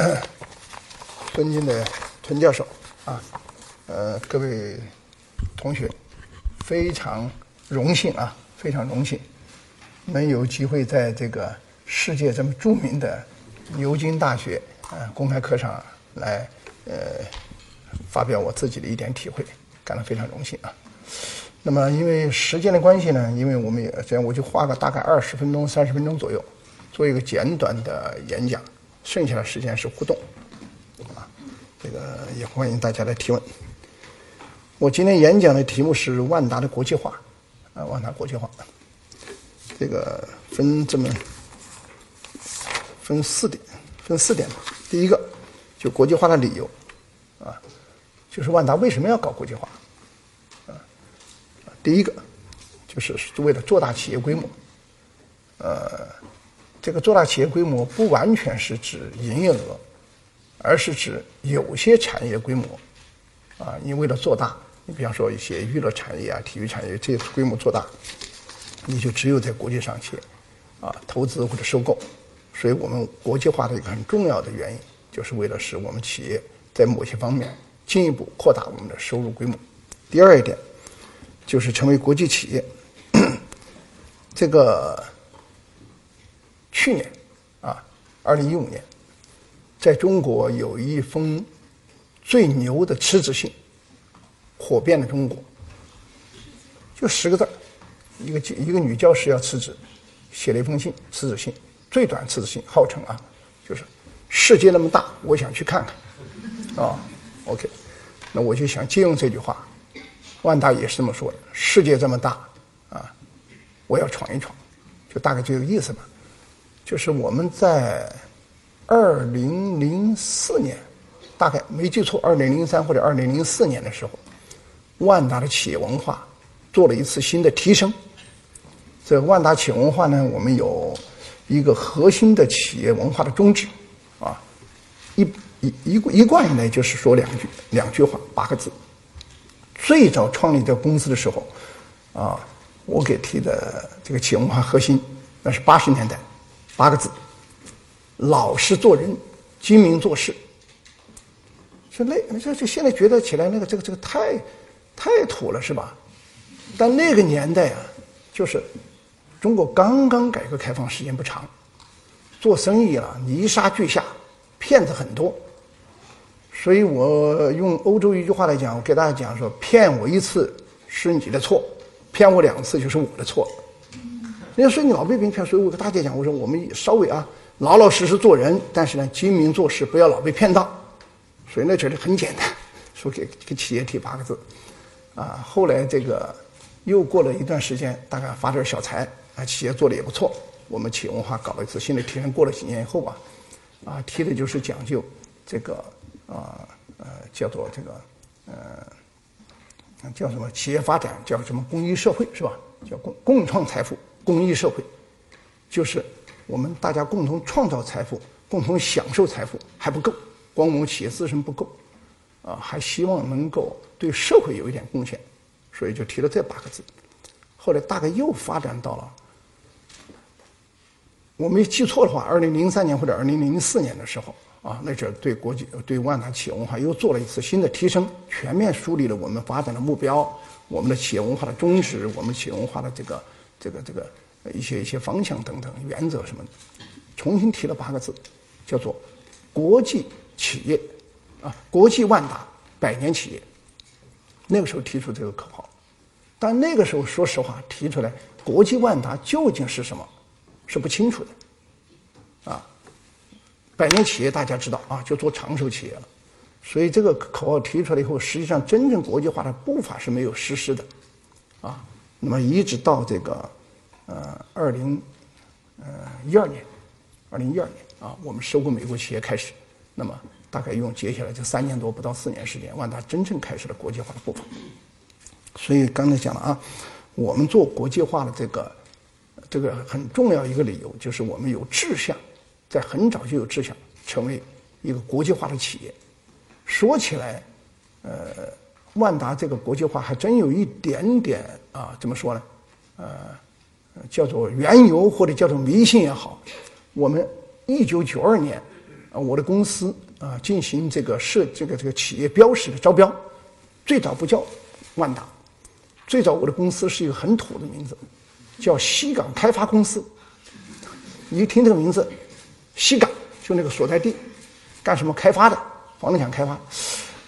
尊敬的陈教授啊，呃，各位同学，非常荣幸啊，非常荣幸能有机会在这个世界这么著名的牛津大学啊公开课上来呃发表我自己的一点体会，感到非常荣幸啊。那么因为时间的关系呢，因为我们也这样，我就花个大概二十分钟、三十分钟左右做一个简短的演讲，剩下的时间是互动。啊这个也欢迎大家来提问。我今天演讲的题目是万达的国际化，啊，万达国际化，这个分这么分四点，分四点吧。第一个就国际化的理由，啊，就是万达为什么要搞国际化，啊，第一个就是为了做大企业规模，呃，这个做大企业规模不完全是指营业额。而是指有些产业规模，啊，你为了做大，你比方说一些娱乐产业啊、体育产业，这些规模做大，你就只有在国际上去，啊，投资或者收购。所以我们国际化的一个很重要的原因，就是为了使我们企业在某些方面进一步扩大我们的收入规模。第二一点，就是成为国际企业。这个去年，啊，二零一五年。在中国有一封最牛的辞职信，火遍了中国。就十个字一个一个女教师要辞职，写了一封信，辞职信，最短辞职信，号称啊，就是世界那么大，我想去看看，啊，OK，那我就想借用这句话，万达也是这么说的，世界这么大，啊，我要闯一闯，就大概这个意思吧，就是我们在。二零零四年，大概没记错，二零零三或者二零零四年的时候，万达的企业文化做了一次新的提升。这万达企业文化呢，我们有一个核心的企业文化的宗旨，啊，一一一一贯以来就是说两句两句话八个字。最早创立这个公司的时候，啊，我给提的这个企业文化核心，那是八十年代八个字。老实做人，精明做事。说那这这现在觉得起来那个这个这个太太土了是吧？但那个年代啊，就是中国刚刚改革开放时间不长，做生意啊泥沙俱下，骗子很多。所以我用欧洲一句话来讲，我给大家讲说：骗我一次是你的错，骗我两次就是我的错。人家说你老被别人骗，所以我跟大家讲，我说我们稍微啊。老老实实做人，但是呢，精明做事，不要老被骗到。所以呢，觉得很简单，说给给企业提八个字。啊，后来这个又过了一段时间，大概发点小财，啊，企业做的也不错。我们企业文化搞了一次新的提升，过了几年以后吧，啊，提的就是讲究这个啊呃叫做这个呃叫什么企业发展，叫什么公益社会是吧？叫共共创财富，公益社会，就是。我们大家共同创造财富，共同享受财富还不够，光我们企业自身不够，啊，还希望能够对社会有一点贡献，所以就提了这八个字。后来大概又发展到了，我没记错的话，二零零三年或者二零零四年的时候，啊，那阵对国际对万达企业文化又做了一次新的提升，全面梳理了我们发展的目标，我们的企业文化的宗旨，我们企业文化的这个这个这个。一些一些方向等等原则什么的，重新提了八个字，叫做“国际企业”，啊，国际万达百年企业。那个时候提出这个口号，但那个时候说实话提出来“国际万达”究竟是什么，是不清楚的，啊，百年企业大家知道啊，就做长寿企业了，所以这个口号提出来以后，实际上真正国际化的步伐是没有实施的，啊，那么一直到这个。呃，二零呃一二年，二零一二年啊，我们收购美国企业开始，那么大概用接下来这三年多不到四年时间，万达真正开始了国际化的步伐。所以刚才讲了啊，我们做国际化的这个这个很重要一个理由，就是我们有志向，在很早就有志向成为一个国际化的企业。说起来，呃，万达这个国际化还真有一点点啊，怎么说呢？呃。叫做缘由或者叫做迷信也好，我们一九九二年啊，我的公司啊进行这个设这个这个企业标识的招标，最早不叫万达，最早我的公司是一个很土的名字，叫西港开发公司。你一听这个名字，西港就那个所在地，干什么开发的，房地产开发。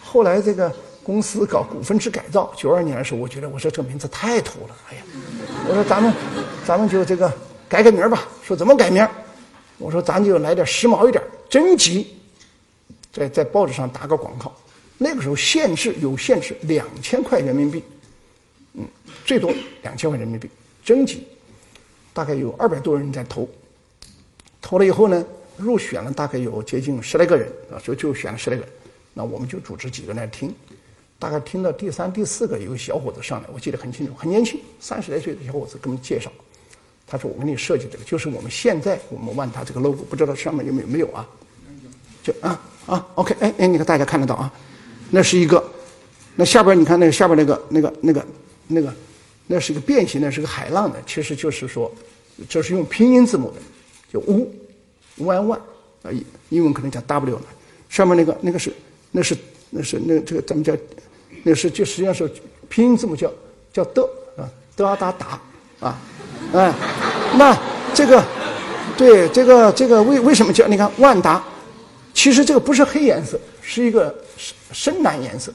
后来这个公司搞股份制改造，九二年的时候，我觉得我说这名字太土了，哎呀，我说咱们咱们就这个改个名吧。说怎么改名？我说咱就来点时髦一点，征集，在在报纸上打个广告。那个时候限制有限制，两千块人民币，嗯，最多两千块人民币征集，大概有二百多人在投，投了以后呢，入选了大概有接近十来个人啊，就就选了十来个人。那我们就组织几个人来听，大概听到第三、第四个，有个小伙子上来，我记得很清楚，很年轻，三十来岁的小伙子给我们介绍。他说：“我给你设计这个，就是我们现在我们万达这个 logo，不知道上面有没有没有啊？就啊啊，OK，哎哎，你看大家看得到啊？那是一个，那下边你看那个下边那个那个那个那个，那是一个变形的，是个海浪的，其实就是说，这是用拼音字母的，就 w one one 啊，英文可能叫 W 呢。上面那个那个是那是那是那这个咱们叫，那是就实际上是拼音字母叫叫的啊，的哒达啊。”哎，那这个，对这个这个为为什么叫你看万达？其实这个不是黑颜色，是一个深深蓝颜色。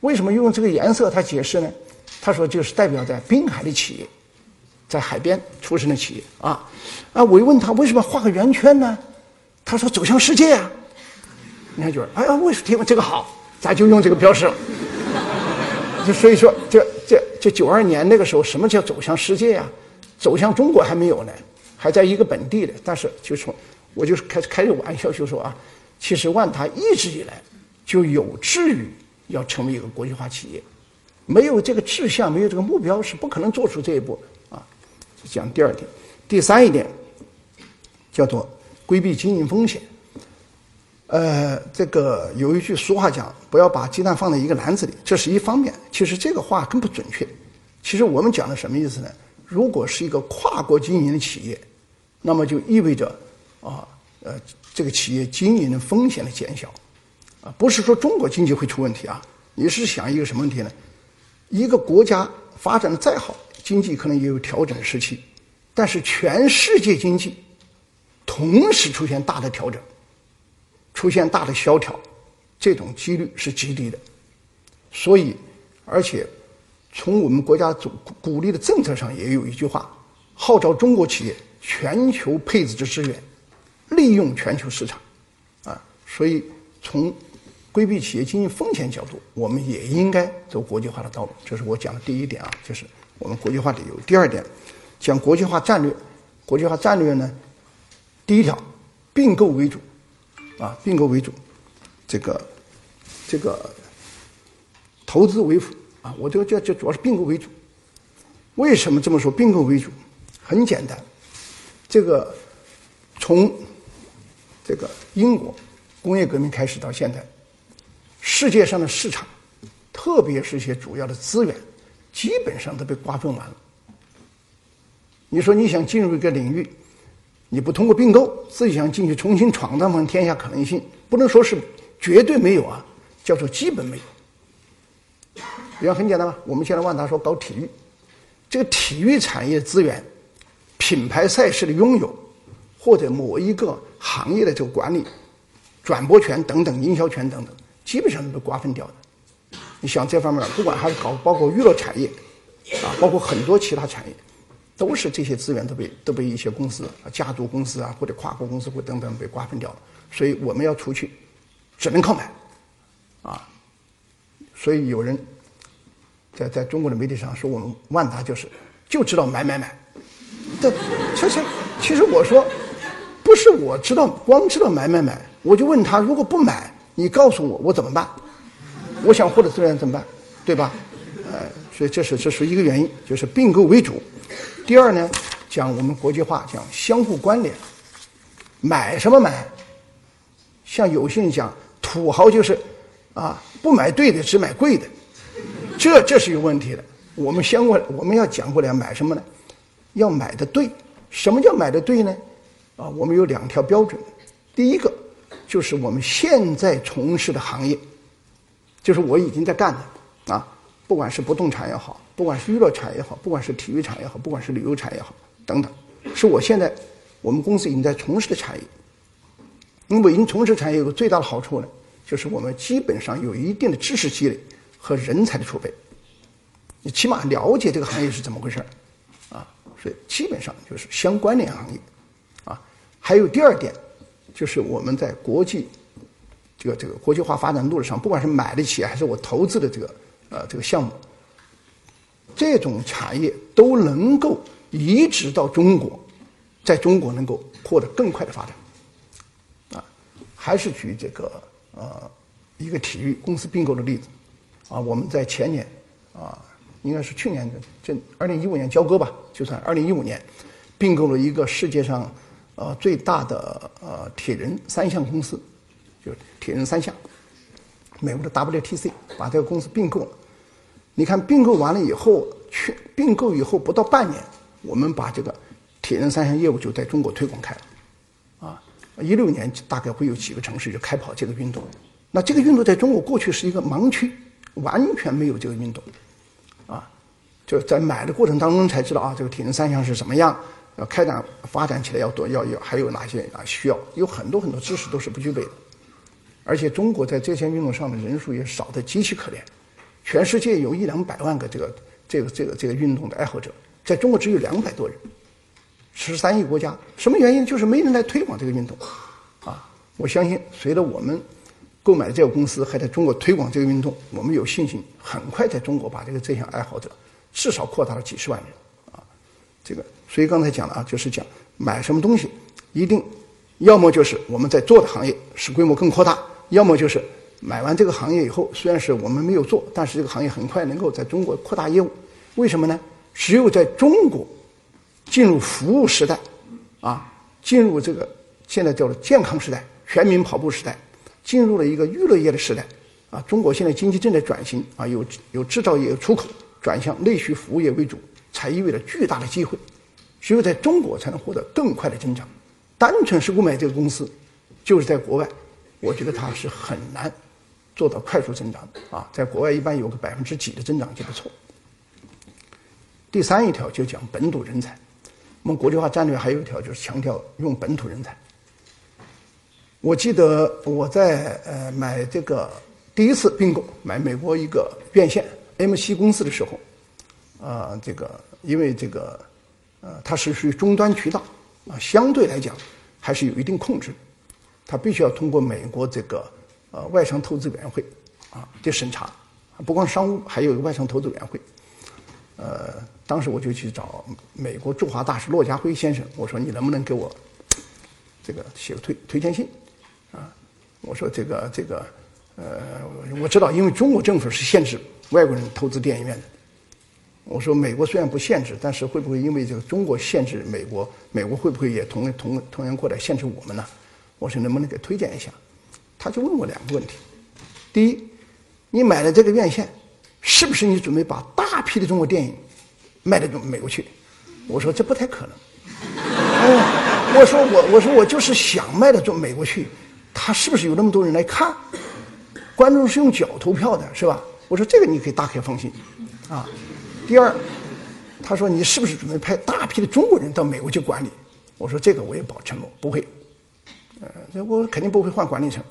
为什么用这个颜色？他解释呢？他说就是代表在滨海的企业，在海边出生的企业啊啊！我又问他为什么画个圆圈呢？他说走向世界啊！你看就是哎呀，为什么这个好？咱就用这个标识。就所以说，这这这九二年那个时候，什么叫走向世界呀？走向中国还没有呢，还在一个本地的。但是就说，我就是开开个玩笑，就说啊，其实万达一直以来就有志于要成为一个国际化企业，没有这个志向，没有这个目标，是不可能做出这一步啊。讲第二点，第三一点叫做规避经营风险。呃，这个有一句俗话讲，不要把鸡蛋放在一个篮子里，这是一方面。其实这个话更不准确。其实我们讲的什么意思呢？如果是一个跨国经营的企业，那么就意味着啊，呃，这个企业经营的风险的减小，啊，不是说中国经济会出问题啊。你是想一个什么问题呢？一个国家发展的再好，经济可能也有调整时期，但是全世界经济同时出现大的调整，出现大的萧条，这种几率是极低的。所以，而且。从我们国家主鼓励的政策上，也有一句话，号召中国企业全球配置之资源，利用全球市场，啊，所以从规避企业经营风险角度，我们也应该走国际化的道路。这是我讲的第一点啊，就是我们国际化理由。第二点，讲国际化战略，国际化战略呢，第一条，并购为主，啊，并购为主，这个这个投资为辅。啊，我这个叫就主要是并购为主。为什么这么说？并购为主，很简单。这个从这个英国工业革命开始到现在，世界上的市场，特别是一些主要的资源，基本上都被瓜分完了。你说你想进入一个领域，你不通过并购，自己想进去重新闯荡方天下可能性，不能说是绝对没有啊，叫做基本没有。比方很简单吧，我们现在万达说搞体育，这个体育产业资源、品牌赛事的拥有，或者某一个行业的这个管理、转播权等等、营销权等等，基本上都被瓜分掉的。你想这方面，不管还是搞包括娱乐产业，啊，包括很多其他产业，都是这些资源都被都被一些公司啊、家族公司啊或者跨国公司或等等被瓜分掉了。所以我们要出去，只能靠买，啊，所以有人。在在中国的媒体上说我们万达就是就知道买买买，这，其实其实我说不是我知道光知道买买买，我就问他如果不买，你告诉我我怎么办？我想获得资源怎么办？对吧？呃，所以这是这是一个原因，就是并购为主。第二呢，讲我们国际化讲相互关联，买什么买？像有些人讲土豪就是啊，不买对的，只买贵的。这这是有问题的。我们先过，我们要讲过来买什么呢？要买的对。什么叫买的对呢？啊，我们有两条标准。第一个就是我们现在从事的行业，就是我已经在干的啊，不管是不动产也好，不管是娱乐产业也好，不管是体育产业也好，不管是旅游产业也好，等等，是我现在我们公司已经在从事的产业。因为已经从事产业有个最大的好处呢，就是我们基本上有一定的知识积累和人才的储备，你起码了解这个行业是怎么回事儿，啊，所以基本上就是相关联行业，啊，还有第二点，就是我们在国际这个这个国际化发展路上，不管是买的企还是我投资的这个呃这个项目，这种产业都能够移植到中国，在中国能够获得更快的发展。啊还是举这个呃一个体育公司并购的例子，啊，我们在前年啊，应该是去年的这二零一五年交割吧，就算二零一五年并购了一个世界上呃最大的呃铁人三项公司，就是铁人三项，美国的 WTC 把这个公司并购了。你看并购完了以后，去并购以后不到半年，我们把这个铁人三项业务就在中国推广开了。啊一六年大概会有几个城市就开跑这个运动，那这个运动在中国过去是一个盲区，完全没有这个运动，啊，就在买的过程当中才知道啊，这个铁人三项是什么样，要开展发展起来要多要要还有哪些啊需要，有很多很多知识都是不具备的，而且中国在这项运动上的人数也少得极其可怜，全世界有一两百万个这个这个这个这个运动的爱好者，在中国只有两百多人。十三亿国家，什么原因？就是没人来推广这个运动，啊！我相信，随着我们购买这个公司还在中国推广这个运动，我们有信心很快在中国把这个这项爱好者至少扩大了几十万人，啊！这个，所以刚才讲了啊，就是讲买什么东西，一定要么就是我们在做的行业使规模更扩大，要么就是买完这个行业以后，虽然是我们没有做，但是这个行业很快能够在中国扩大业务。为什么呢？只有在中国。进入服务时代，啊，进入这个现在叫做健康时代、全民跑步时代，进入了一个娱乐业的时代，啊，中国现在经济正在转型，啊，有有制造业、有出口，转向内需服务业为主，才意味着巨大的机会，只有在中国才能获得更快的增长。单纯是购买这个公司，就是在国外，我觉得它是很难做到快速增长，啊，在国外一般有个百分之几的增长就不错。第三一条就讲本土人才。我们国际化战略还有一条，就是强调用本土人才。我记得我在呃买这个第一次并购买美国一个院线 MC 公司的时候，啊，这个因为这个呃它是属于终端渠道啊，相对来讲还是有一定控制，它必须要通过美国这个呃外商投资委员会啊的审查，不光商务，还有一个外商投资委员会，呃。当时我就去找美国驻华大使骆家辉先生，我说你能不能给我这个写个推推荐信啊？我说这个这个呃，我知道，因为中国政府是限制外国人投资电影院的。我说美国虽然不限制，但是会不会因为这个中国限制美国，美国会不会也同同同样过来限制我们呢？我说能不能给推荐一下？他就问我两个问题：第一，你买了这个院线是不是你准备把大批的中国电影？卖到美国去，我说这不太可能。我说我我说我就是想卖到中美国去，他是不是有那么多人来看？观众是用脚投票的，是吧？我说这个你可以大可放心，啊。第二，他说你是不是准备派大批的中国人到美国去管理？我说这个我也保承诺不会，呃，我肯定不会换管理层。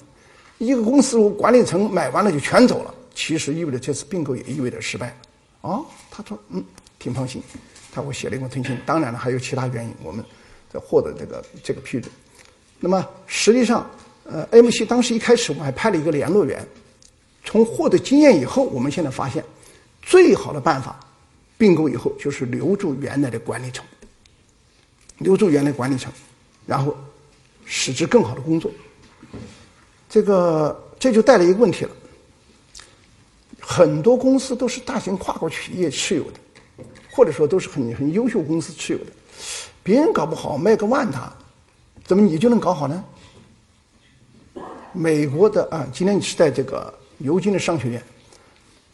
一个公司我管理层买完了就全走了，其实意味着这次并购也意味着失败。啊，他说嗯。挺放心，他给我写了一封推荐。当然了，还有其他原因，我们在获得这个这个批准。那么实际上，呃，MC 当时一开始我们还派了一个联络员。从获得经验以后，我们现在发现，最好的办法，并购以后就是留住原来的管理层，留住原来管理层，然后使之更好的工作。这个这就带来一个问题了，很多公司都是大型跨国企业持有的。或者说都是很很优秀公司持有的，别人搞不好卖个万达，怎么你就能搞好呢？美国的啊，今天你是在这个牛津的商学院，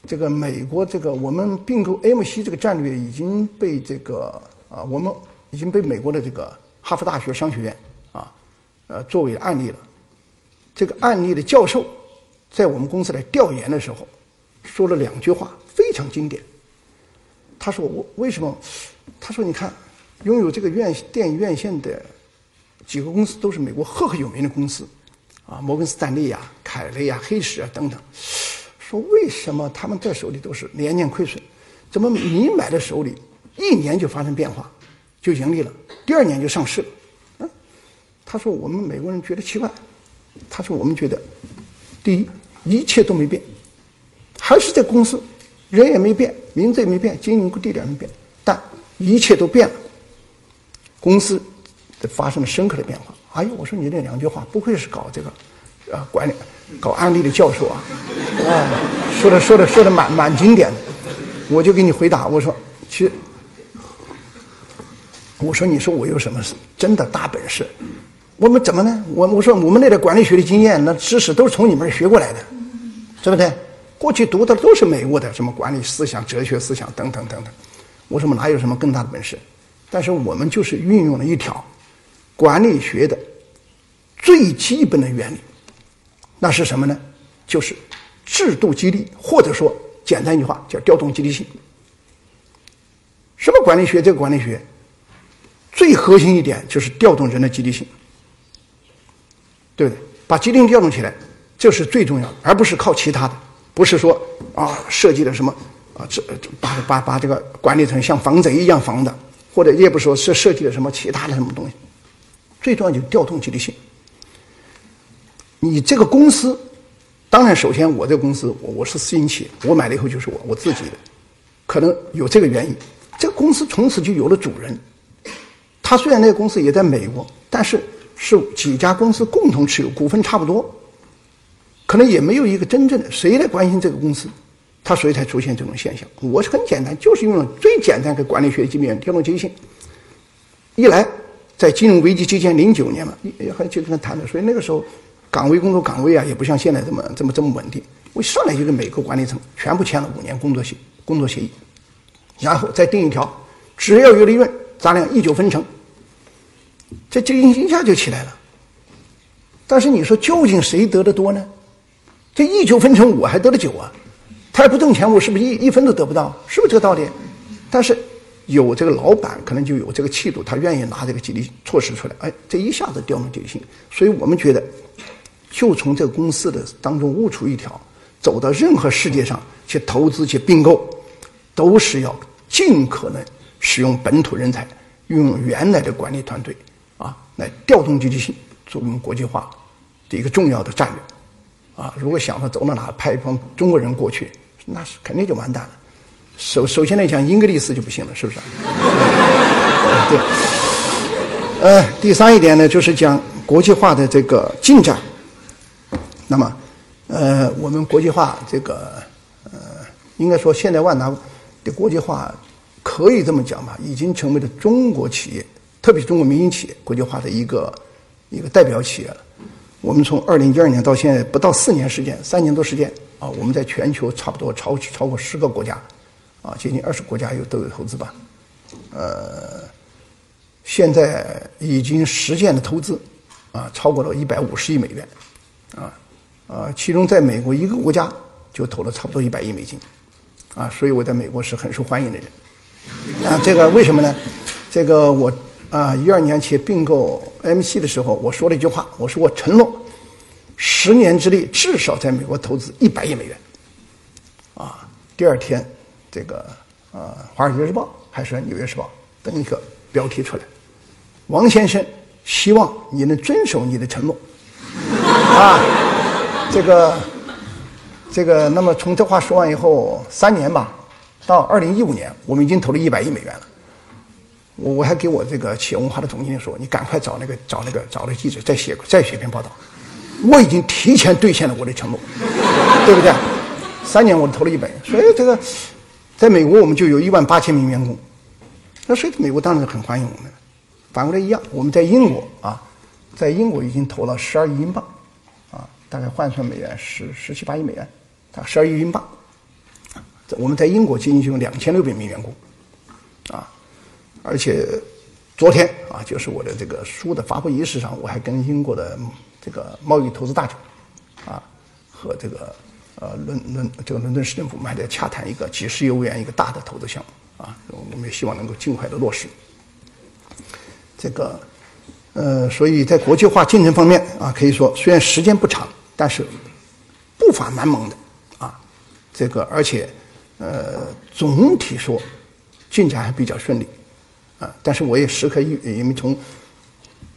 这个美国这个我们并购 MC 这个战略已经被这个啊，我们已经被美国的这个哈佛大学商学院啊，呃作为案例了。这个案例的教授在我们公司来调研的时候，说了两句话，非常经典。他说：“我为什么？他说你看，拥有这个院电影院线的几个公司都是美国赫赫有名的公司，啊，摩根斯坦利呀、凯雷呀、黑石啊等等。说为什么他们在手里都是年年亏损？怎么你买的手里一年就发生变化，就盈利了，第二年就上市了？嗯，他说我们美国人觉得奇怪。他说我们觉得，第一，一切都没变，还是这公司。”人也没变，名字也没变，经营地点没变，但一切都变了。公司发生了深刻的变化。哎呦，我说你这两句话，不愧是搞这个啊管理、搞案例的教授啊！啊，说的说的说的蛮蛮经典的。我就给你回答，我说，其实，我说你说我有什么真的大本事？我们怎么呢？我我说我们那点管理学的经验，那知识都是从你们学过来的，对不对？过去读的都是美国的什么管理思想、哲学思想等等等等，我说我们哪有什么更大的本事？但是我们就是运用了一条管理学的最基本的原理，那是什么呢？就是制度激励，或者说简单一句话叫调动积极性。什么管理学？这个管理学最核心一点就是调动人的积极性，对不对？把积极性调动起来，这是最重要的，而不是靠其他的。不是说啊，设计的什么啊，这把把把这个管理层像防贼一样防的，或者也不说是设计的什么其他的什么东西。最重要就是调动积极性。你这个公司，当然首先我这个公司我我是私营企业，我买了以后就是我我自己的，可能有这个原因。这个公司从此就有了主人。他虽然那个公司也在美国，但是是几家公司共同持有股份差不多。可能也没有一个真正的谁来关心这个公司，他所以才出现这种现象。我是很简单，就是用了最简单的管理学基本调动积极性。一来，在金融危机期间，零九年嘛，也还就跟他谈的，所以那个时候岗位工作岗位啊，也不像现在这么这么这么稳定。我上来就跟每个管理层全部签了五年工作协工作协议，然后再定一条，只要有利润，咱俩一九分成。这这一下就起来了。但是你说究竟谁得的多呢？这一九分成我还得了九啊，他也不挣钱，我是不是一一分都得不到？是不是这个道理？但是有这个老板可能就有这个气度，他愿意拿这个激励措施出来，哎，这一下子调动积极性。所以我们觉得，就从这个公司的当中悟出一条，走到任何世界上去投资去并购，都是要尽可能使用本土人才，运用原来的管理团队，来调动积极性，作为我们国际化的一个重要的战略。啊，如果想着走到哪派一帮中国人过去，那是肯定就完蛋了。首首先来讲，英格利斯就不行了，是不是？对。呃，第三一点呢，就是讲国际化的这个进展。那么，呃，我们国际化这个，呃，应该说现在万达的国际化可以这么讲吧，已经成为了中国企业，特别是中国民营企业国际化的一个一个代表企业了。我们从二零一二年到现在不到四年时间，三年多时间啊，我们在全球差不多超超过十个国家，啊，接近二十国家有都有投资吧，呃，现在已经实现的投资啊，超过了一百五十亿美元，啊啊，其中在美国一个国家就投了差不多一百亿美金，啊，所以我在美国是很受欢迎的人，啊，这个为什么呢？这个我。啊，一二年去并购 MC 的时候，我说了一句话，我说我承诺，十年之内至少在美国投资一百亿美元。啊，第二天，这个啊，《华尔街日报》还是《纽约时报》登一个标题出来，王先生希望你能遵守你的承诺。啊，这个，这个，那么从这话说完以后，三年吧，到二零一五年，我们已经投了一百亿美元了。我我还给我这个企业文化的总经理说：“你赶快找那个找那个找那个记者再写再写篇报道。”我已经提前兑现了我的承诺，对不对？三年我投了一百，所以这个在美国我们就有一万八千名员工。那所以美国当然很欢迎我们。反过来一样，我们在英国啊，在英国已经投了十二亿英镑，啊，大概换算美元十十七八亿美元，啊，十二亿英镑。我们在英国仅仅有两千六百名员工，啊。而且，昨天啊，就是我的这个书的发布仪式上，我还跟英国的这个贸易投资大臣啊和这个呃伦伦这个伦敦市政府，我们还在洽谈一个几十亿欧元一个大的投资项目啊，我们也希望能够尽快的落实。这个呃，所以在国际化进程方面啊，可以说虽然时间不长，但是步伐蛮猛的啊，这个而且呃总体说进展还比较顺利啊，但是我也时刻因因为从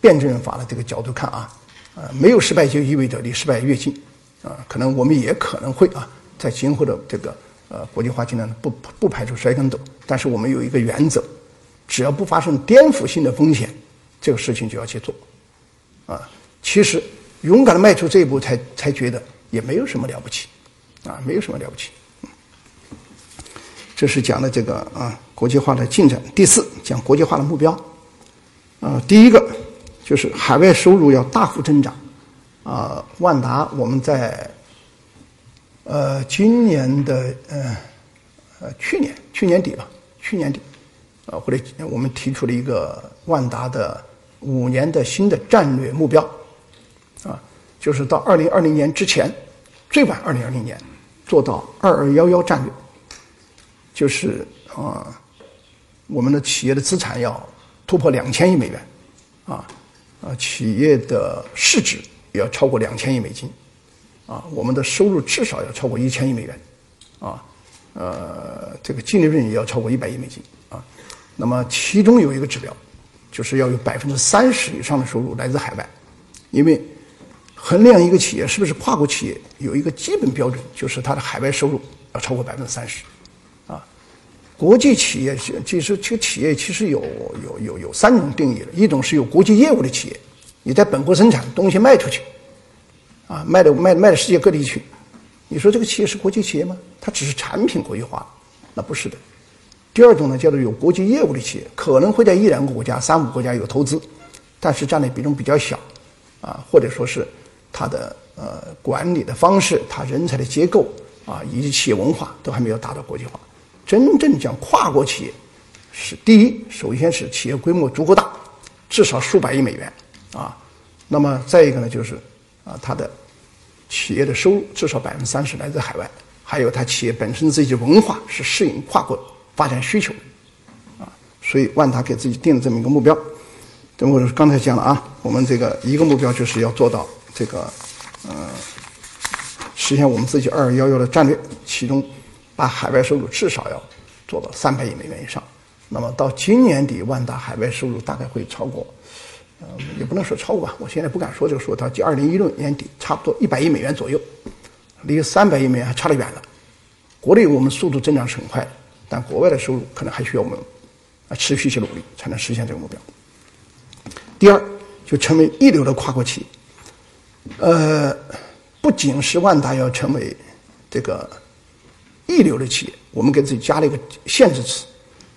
辩证法的这个角度看啊，呃，没有失败就意味着离失败越近啊，可能我们也可能会啊，在今后的这个呃国际化进程中不不排除摔跟斗，但是我们有一个原则，只要不发生颠覆性的风险，这个事情就要去做啊。其实勇敢的迈出这一步，才才觉得也没有什么了不起啊，没有什么了不起。这是讲的这个啊国际化的进展。第四讲国际化的目标，呃，第一个。就是海外收入要大幅增长，啊，万达我们在，呃，今年的呃，呃，去年去年底吧，去年底，啊，或者我们提出了一个万达的五年的新的战略目标，啊，就是到二零二零年之前，最晚二零二零年做到二二幺幺战略，就是啊，我们的企业的资产要突破两千亿美元，啊。啊，企业的市值也要超过两千亿美金，啊，我们的收入至少要超过一千亿美元，啊，呃，这个净利润也要超过一百亿美金，啊，那么其中有一个指标，就是要有百分之三十以上的收入来自海外，因为衡量一个企业是不是跨国企业，有一个基本标准，就是它的海外收入要超过百分之三十。国际企业其实这个企业其实有有有有三种定义的，一种是有国际业务的企业，你在本国生产东西卖出去，啊，卖到卖卖到世界各地去，你说这个企业是国际企业吗？它只是产品国际化，那不是的。第二种呢，叫做有国际业务的企业，可能会在一两个国家、三五国家有投资，但是占的比重比较小，啊，或者说是它的呃管理的方式、它人才的结构啊，以及企业文化都还没有达到国际化。真正讲跨国企业，是第一，首先是企业规模足够大，至少数百亿美元，啊，那么再一个呢，就是啊，它的企业的收入至少百分之三十来自海外，还有它企业本身自己的文化是适应跨国发展需求，啊，所以万达给自己定了这么一个目标。等我刚才讲了啊，我们这个一个目标就是要做到这个，呃，实现我们自己二幺幺的战略，其中。把海外收入至少要做到三百亿美元以上，那么到今年底，万达海外收入大概会超过，呃，也不能说超过吧，我现在不敢说这个数，到二零一六年底差不多一百亿美元左右，离三百亿美元还差得远了。国内我们速度增长是很快，但国外的收入可能还需要我们啊持续去努力才能实现这个目标。第二，就成为一流的跨国企业，呃，不仅是万达要成为这个。一流的企业，我们给自己加了一个限制词，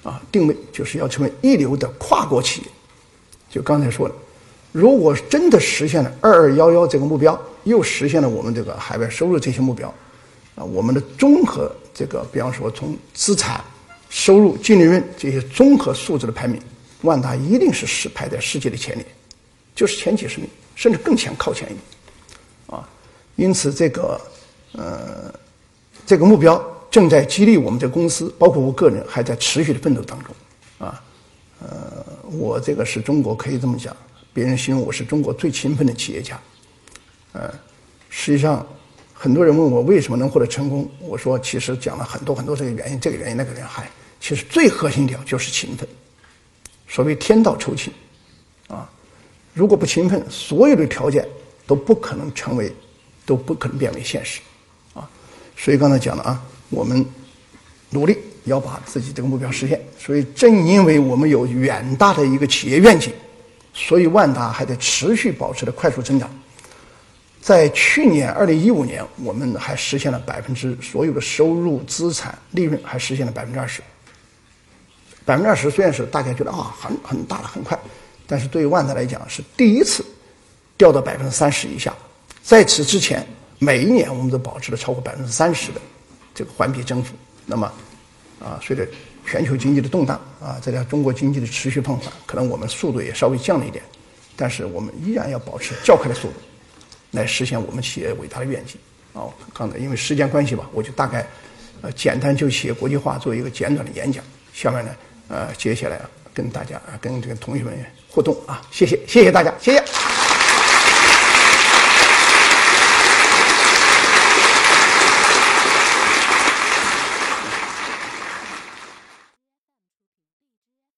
啊，定位就是要成为一流的跨国企业。就刚才说的，如果真的实现了“二二幺幺”这个目标，又实现了我们这个海外收入这些目标，啊，我们的综合这个，比方说从资产、收入、净利润这些综合素质的排名，万达一定是是排在世界的前列，就是前几十名，甚至更前靠前一点，啊，因此这个，呃，这个目标。正在激励我们这公司，包括我个人，还在持续的奋斗当中，啊，呃，我这个是中国可以这么讲，别人形容我是中国最勤奋的企业家，呃，实际上，很多人问我为什么能获得成功，我说其实讲了很多很多这个原因，这个原因那个原因，还其实最核心点就是勤奋，所谓天道酬勤，啊，如果不勤奋，所有的条件都不可能成为，都不可能变为现实，啊，所以刚才讲了啊。我们努力要把自己这个目标实现，所以正因为我们有远大的一个企业愿景，所以万达还在持续保持着快速增长。在去年二零一五年，我们还实现了百分之所有的收入、资产、利润还实现了百分之二十。百分之二十虽然是大家觉得啊很很大了很快，但是对于万达来讲是第一次掉到百分之三十以下。在此之前，每一年我们都保持了超过百分之三十的。这个环比增幅，那么，啊，随着全球经济的动荡，啊，再加上中国经济的持续放缓，可能我们速度也稍微降了一点，但是我们依然要保持较快的速度，来实现我们企业伟大的愿景，啊，刚才因为时间关系吧，我就大概呃简单就企业国际化做一个简短的演讲。下面呢，呃，接下来跟大家啊，跟这个同学们互动啊，谢谢，谢谢大家，谢谢。